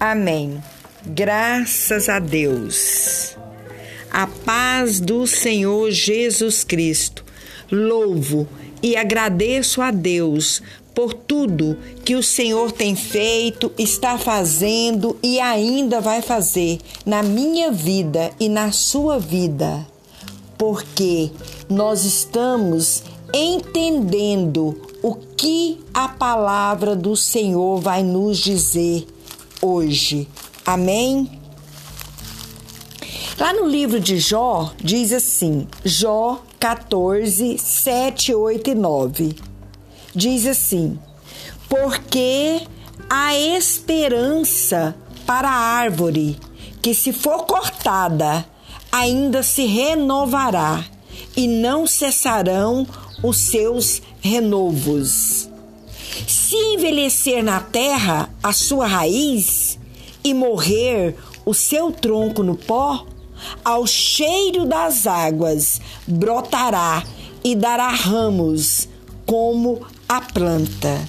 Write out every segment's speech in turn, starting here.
Amém. Graças a Deus. A paz do Senhor Jesus Cristo. Louvo e agradeço a Deus por tudo que o Senhor tem feito, está fazendo e ainda vai fazer na minha vida e na sua vida. Porque nós estamos entendendo o que a palavra do Senhor vai nos dizer hoje. Amém? Lá no livro de Jó, diz assim, Jó 14, 7, 8 e 9. Diz assim: Porque a esperança para a árvore, que se for cortada, ainda se renovará, e não cessarão os seus renovos. Se envelhecer na terra a sua raiz e morrer o seu tronco no pó, ao cheiro das águas brotará e dará ramos como a planta.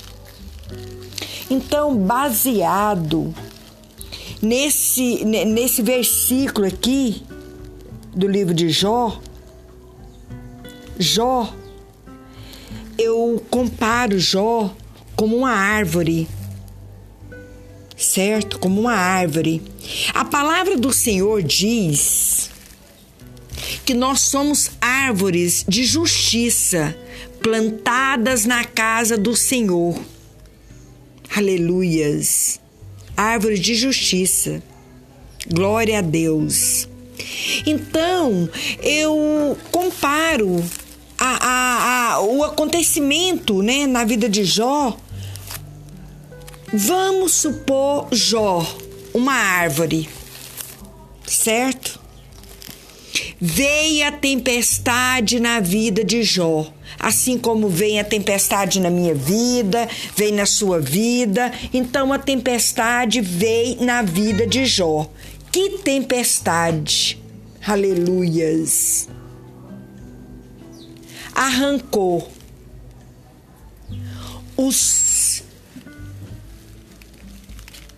Então, baseado nesse, nesse versículo aqui do livro de Jó, Jó eu comparo Jó como uma árvore, certo? Como uma árvore. A palavra do Senhor diz que nós somos árvores de justiça plantadas na casa do Senhor. Aleluias. Árvore de justiça. Glória a Deus. Então, eu comparo a, a, a, o acontecimento né, na vida de Jó, vamos supor Jó, uma árvore, certo? Veio a tempestade na vida de Jó, assim como vem a tempestade na minha vida, vem na sua vida, então a tempestade veio na vida de Jó. Que tempestade! Aleluias! arrancou os,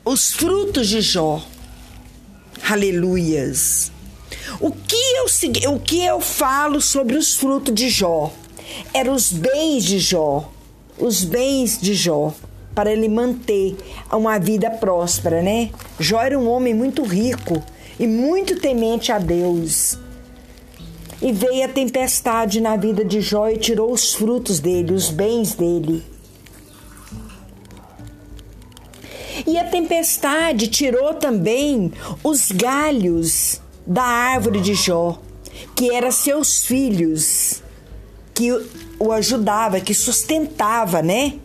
os frutos de Jó. Aleluias. O que, eu, o que eu falo sobre os frutos de Jó? Eram os bens de Jó. Os bens de Jó. Para ele manter uma vida próspera, né? Jó era um homem muito rico e muito temente a Deus. E veio a tempestade na vida de Jó e tirou os frutos dele, os bens dele. E a tempestade tirou também os galhos da árvore de Jó, que eram seus filhos, que o ajudava, que sustentava, né?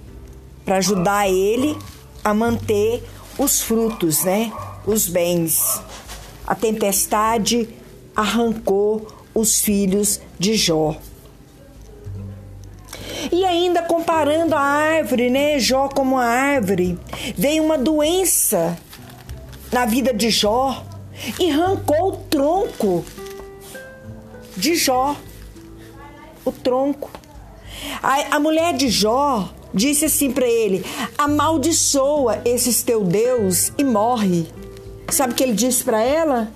Para ajudar ele a manter os frutos, né? Os bens. A tempestade arrancou os filhos de Jó. E ainda comparando a árvore, né, Jó como a árvore, veio uma doença na vida de Jó e arrancou o tronco de Jó. O tronco. A, a mulher de Jó disse assim para ele: amaldiçoa esses teu Deus e morre. Sabe o que ele disse para ela?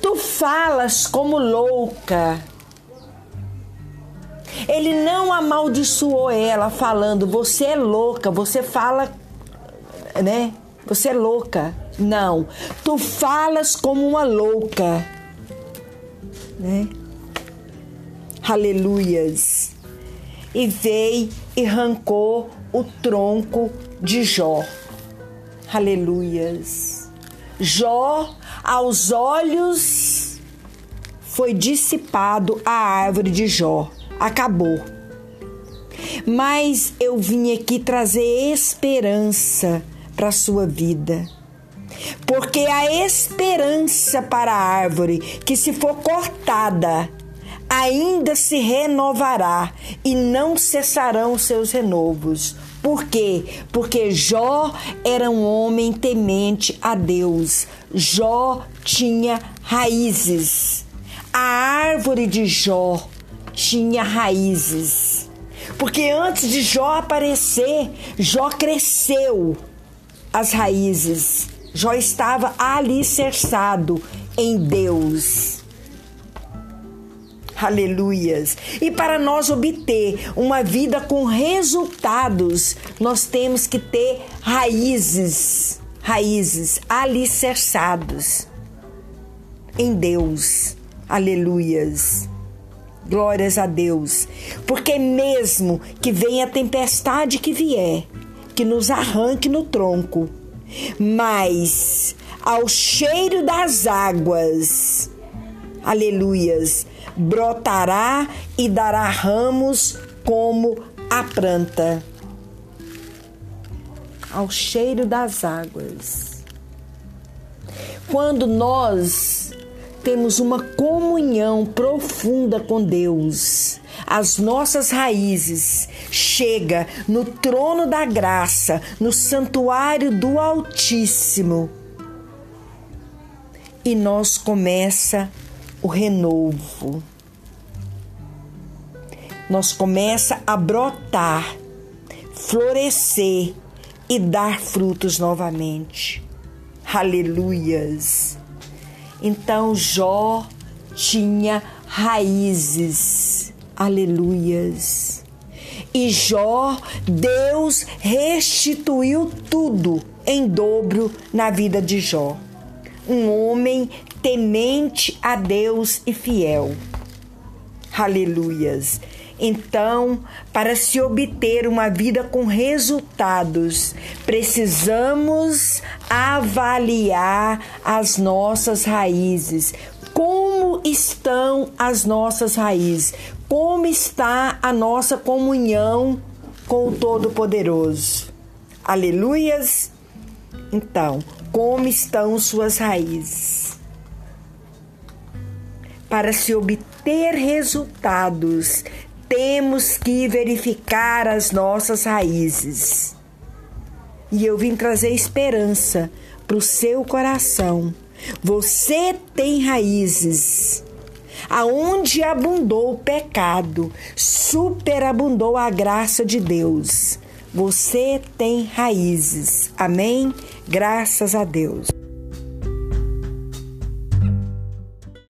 Tu falas como louca. Ele não amaldiçoou ela falando, você é louca, você fala, né? Você é louca. Não, tu falas como uma louca, né? Aleluias. E veio e arrancou o tronco de Jó. Aleluias. Jó aos olhos foi dissipado a árvore de Jó. Acabou. Mas eu vim aqui trazer esperança para a sua vida. Porque a esperança para a árvore que, se for cortada, ainda se renovará e não cessarão seus renovos. Por quê? Porque Jó era um homem temente a Deus. Jó tinha raízes. A árvore de Jó tinha raízes. Porque antes de Jó aparecer, Jó cresceu as raízes Jó estava alicerçado em Deus. Aleluias. E para nós obter uma vida com resultados, nós temos que ter raízes, raízes alicerçados em Deus. Aleluias. Glórias a Deus. Porque mesmo que venha a tempestade que vier, que nos arranque no tronco, mas ao cheiro das águas, aleluias, brotará e dará ramos como a planta. Ao cheiro das águas. Quando nós temos uma comunhão profunda com Deus, as nossas raízes chega no trono da graça, no santuário do Altíssimo. E nós começa o renovo. Nós começa a brotar, florescer e dar frutos novamente. Aleluias. Então Jó tinha raízes. Aleluias. E Jó, Deus restituiu tudo em dobro na vida de Jó. Um homem temente a Deus e fiel. Aleluias. Então, para se obter uma vida com resultados, precisamos avaliar as nossas raízes. Como estão as nossas raízes? Como está a nossa comunhão com o Todo-Poderoso? Aleluias! Então, como estão suas raízes? Para se obter resultados, temos que verificar as nossas raízes. E eu vim trazer esperança para o seu coração. Você tem raízes. Aonde abundou o pecado, superabundou a graça de Deus. Você tem raízes. Amém? Graças a Deus.